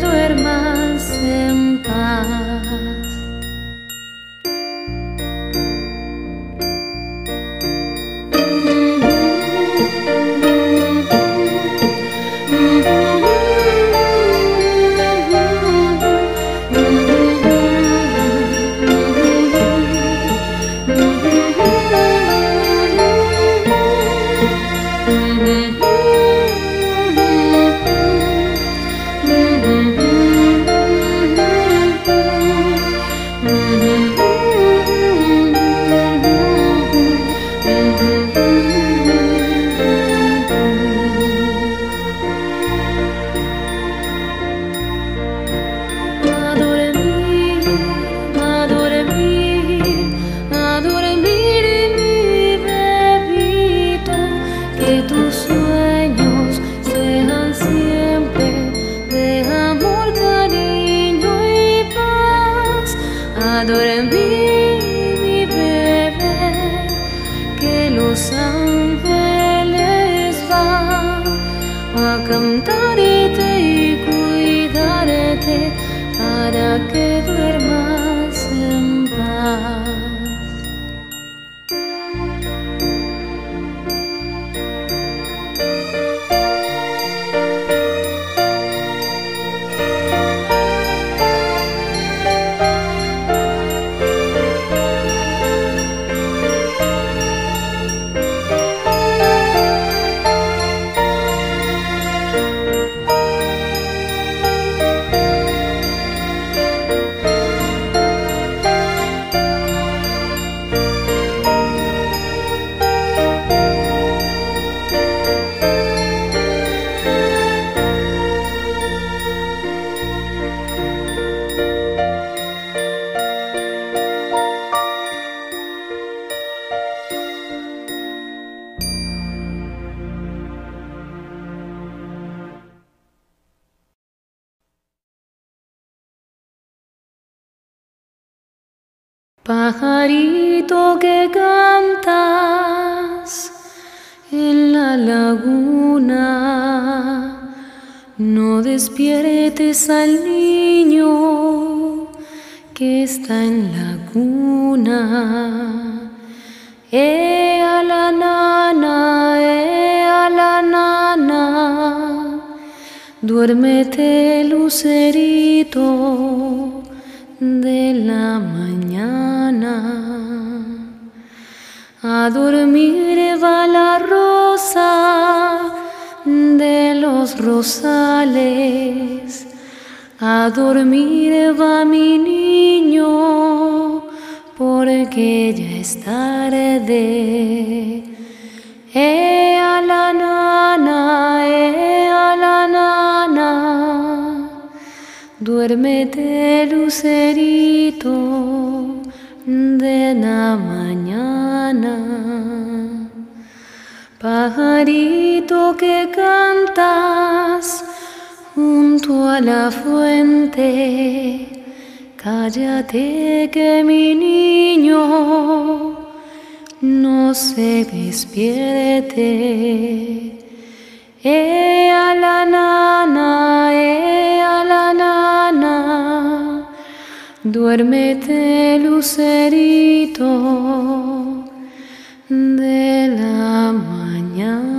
para Pajarito que cantas en la laguna, no despiertes al niño que está en la cuna. Eh a la nana, eh a la nana, duérmete lucerito de la mañana. A dormir va la rosa de los rosales. A dormir va mi niño porque ya es tarde. A la nana, Duérmete, lucerito de la mañana. Pajarito que cantas junto a la fuente, cállate que mi niño no se despierte. La nana, la nana, duérmete lucerito de la mañana.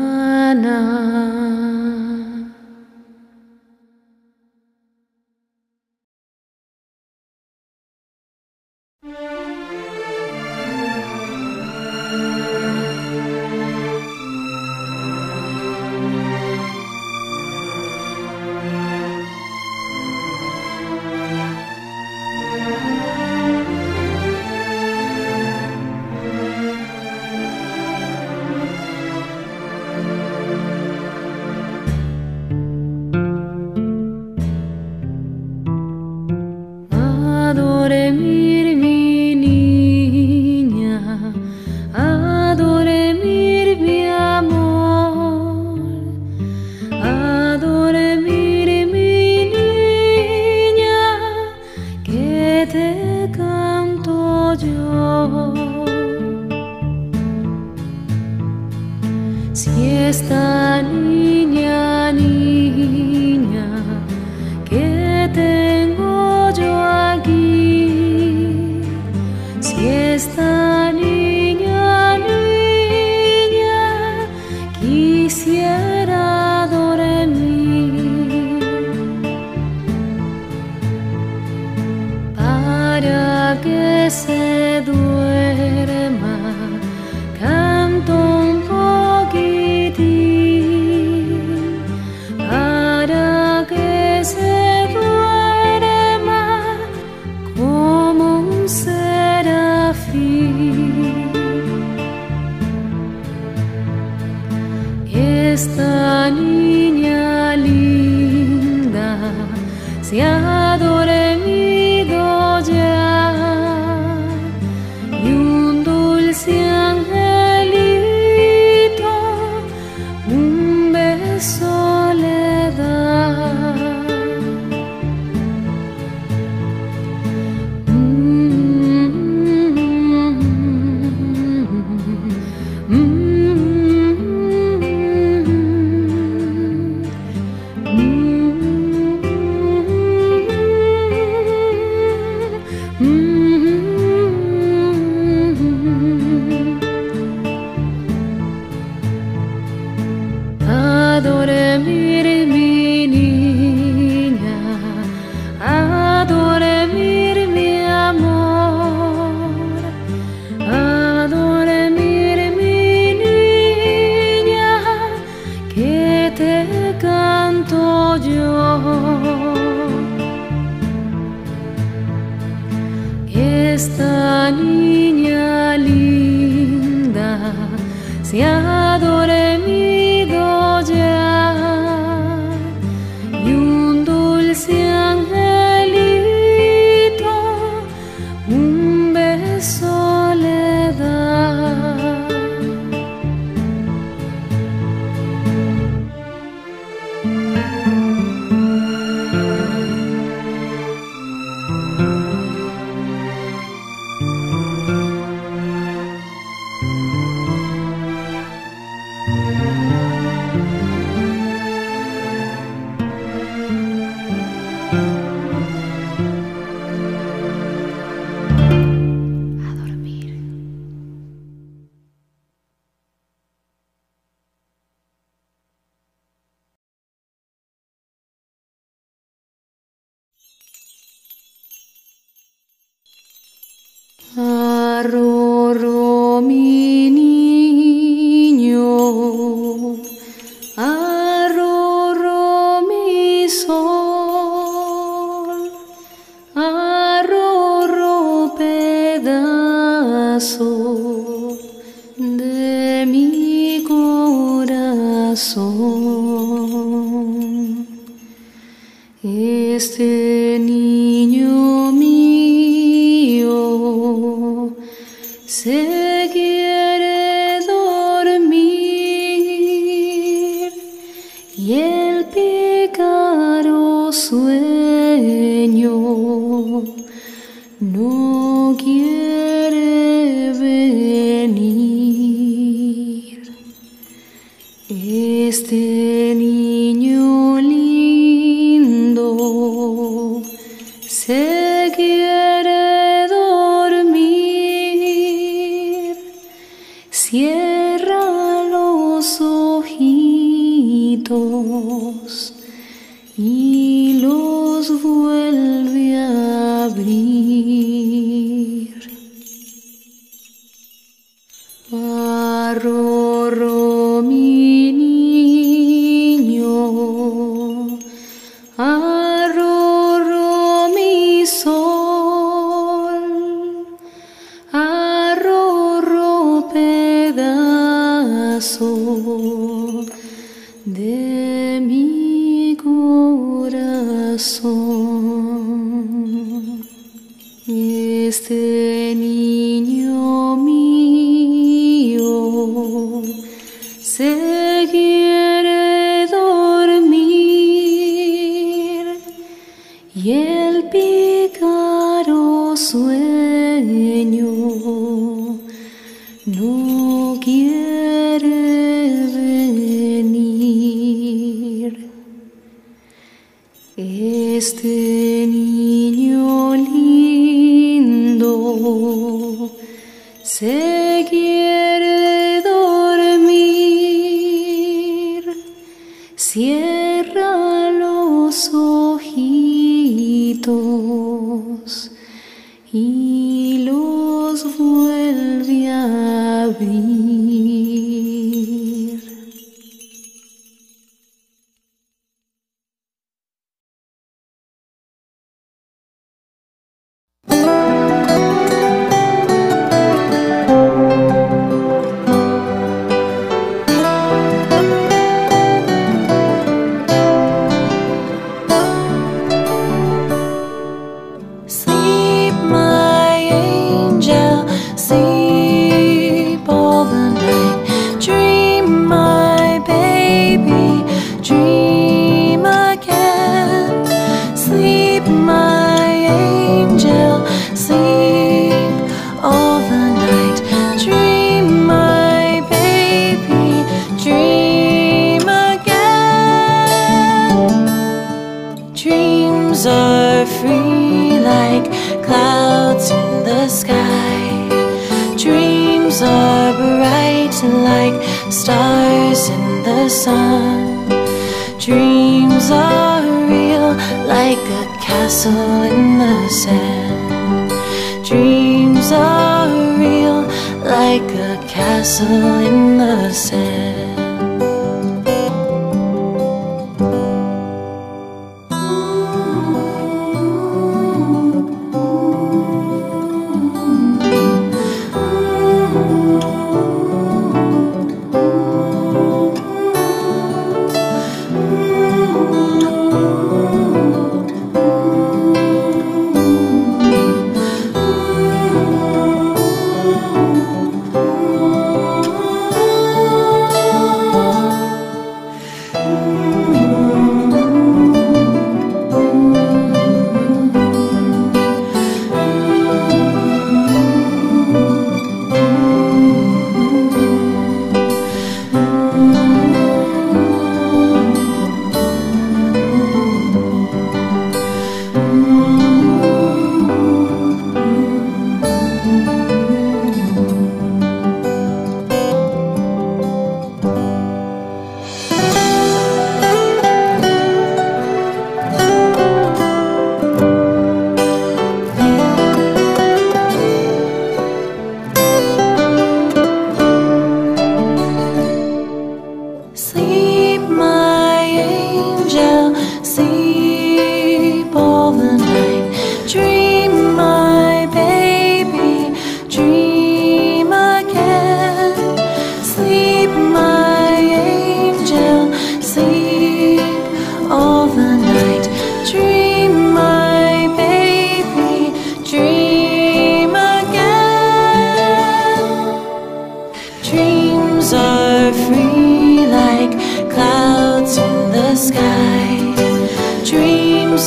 te canto yo. Esta niña linda se adora. Rorro, mi niño, a mi sol, a pedazo de mi corazón. Este Cierra los ojitos y los vuelve a abrir. Vuelve a abrir. Sun. Dreams are real like a castle in the sand. Dreams are real like a castle in the sand.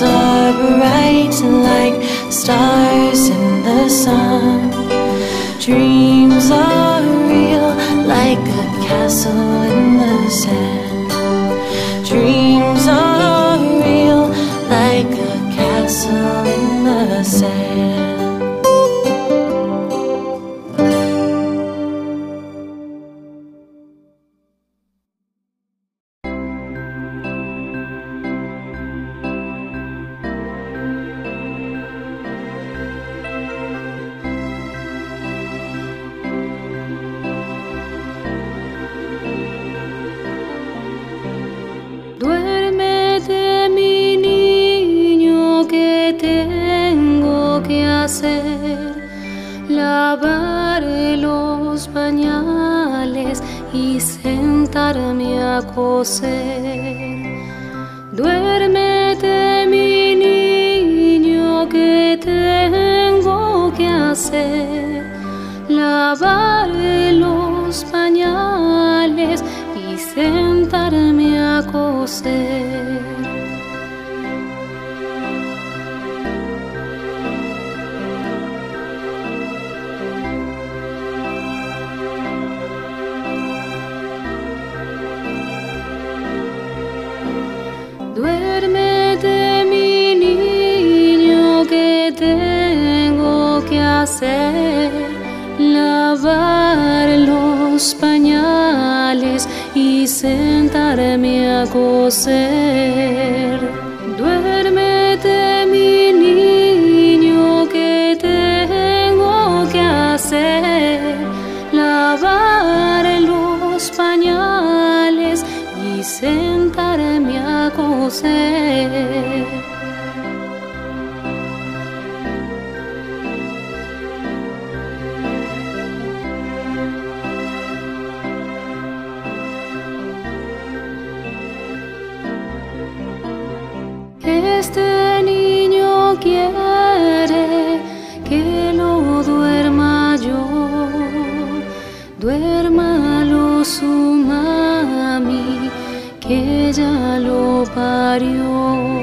Are bright like stars in the sun. Dreams are real like a castle in the sand. Lavar los pañales y sentarme a coser. Duérmete, mi niño, que tengo que hacer. Lavar los pañales y sentarme a coser. Hacer, lavar los pañales y sentarme a coser. Duérmete mi niño que tengo que hacer, lavar los pañales y sentarme a coser. Lo parió.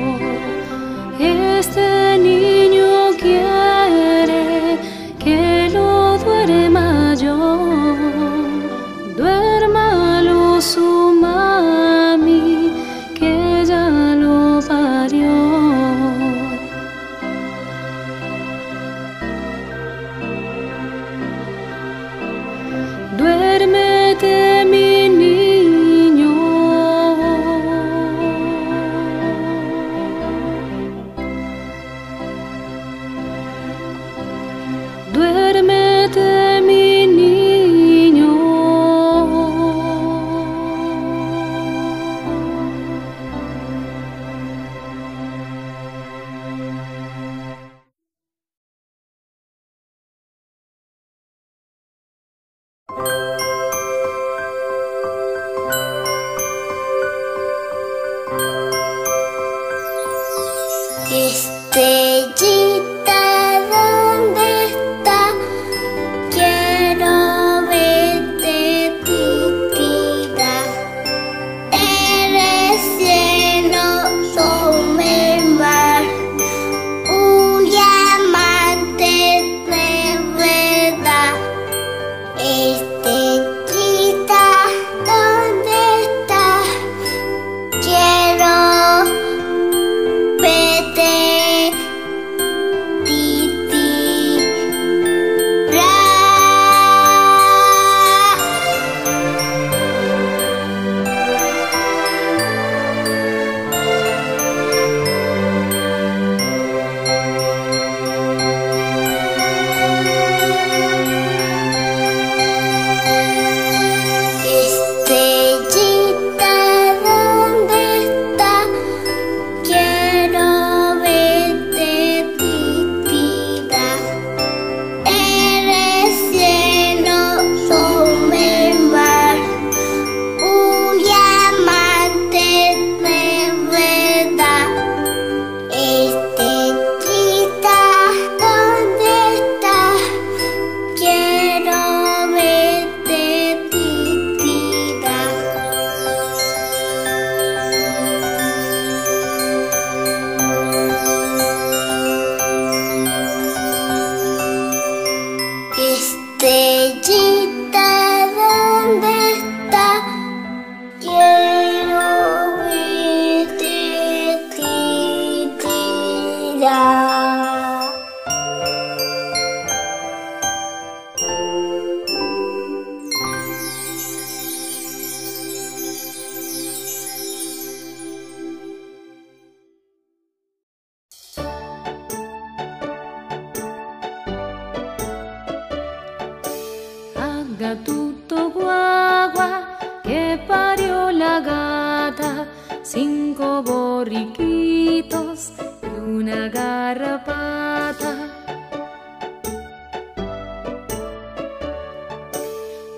Haga tutto guagua que parió la gata, cinco borriquitos y una garrapata.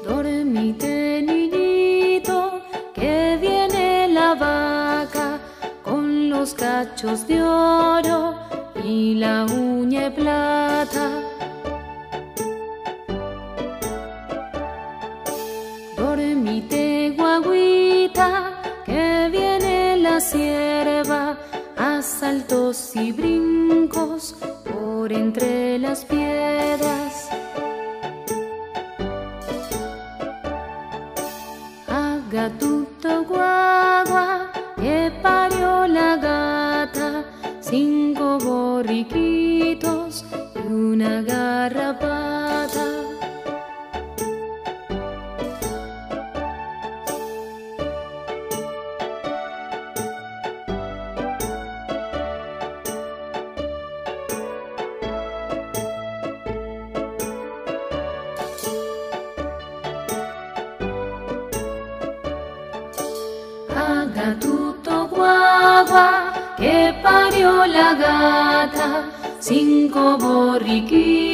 Dormite niñito, que viene la vaca con los cachos de oro y la uña plata. Y brincos por entre las piedras. Haga tutto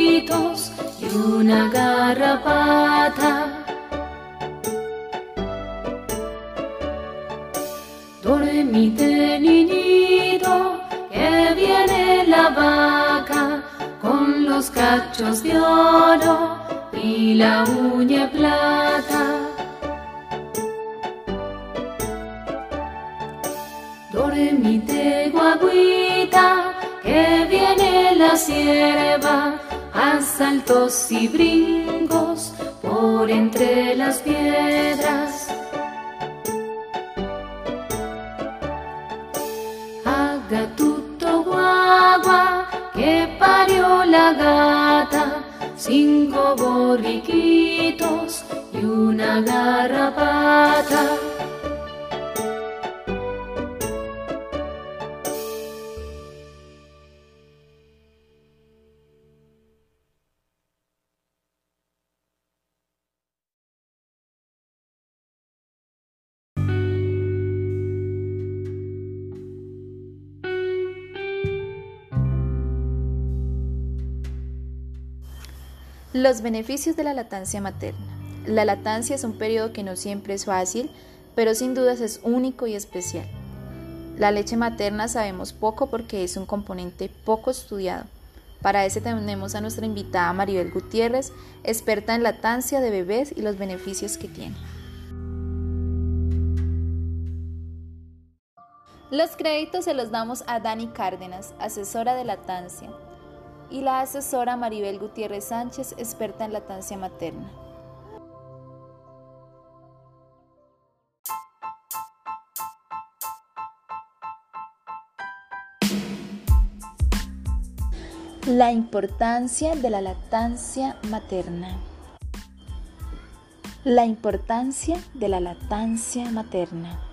y una garrapata. Dormite niñito, que viene la vaca con los cachos de oro y la uña plata. Dormite guaguita, que viene la sierva a saltos y brincos por entre las piedras. Haga tutto guagua, que parió la gata, cinco borriquitos y una garrapata. Los beneficios de la lactancia materna. La lactancia es un periodo que no siempre es fácil, pero sin dudas es único y especial. La leche materna sabemos poco porque es un componente poco estudiado. Para eso tenemos a nuestra invitada Maribel Gutiérrez, experta en lactancia de bebés y los beneficios que tiene. Los créditos se los damos a Dani Cárdenas, asesora de lactancia, y la asesora Maribel Gutiérrez Sánchez, experta en lactancia materna. La importancia de la lactancia materna. La importancia de la lactancia materna.